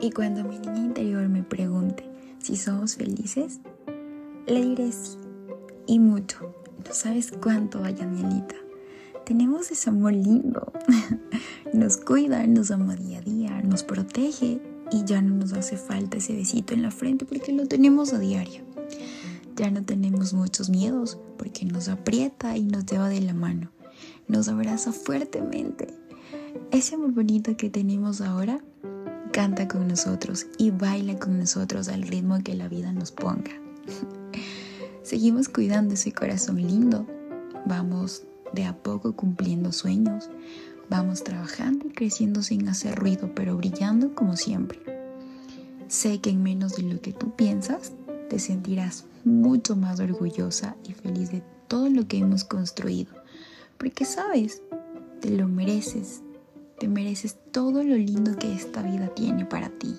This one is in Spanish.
Y cuando mi niña interior me pregunte si somos felices, le diré sí. Y mucho. No sabes cuánto, vaya Danielita. Tenemos ese amor lindo. nos cuida, nos ama día a día, nos protege y ya no nos hace falta ese besito en la frente porque lo tenemos a diario. Ya no tenemos muchos miedos porque nos aprieta y nos lleva de la mano. Nos abraza fuertemente. Ese amor bonito que tenemos ahora canta con nosotros y baila con nosotros al ritmo que la vida nos ponga. Seguimos cuidando ese corazón lindo. Vamos de a poco cumpliendo sueños. Vamos trabajando y creciendo sin hacer ruido, pero brillando como siempre. Sé que en menos de lo que tú piensas, te sentirás mucho más orgullosa y feliz de todo lo que hemos construido. Porque sabes, te lo mereces. Te mereces todo lo lindo que esta vida tiene para ti.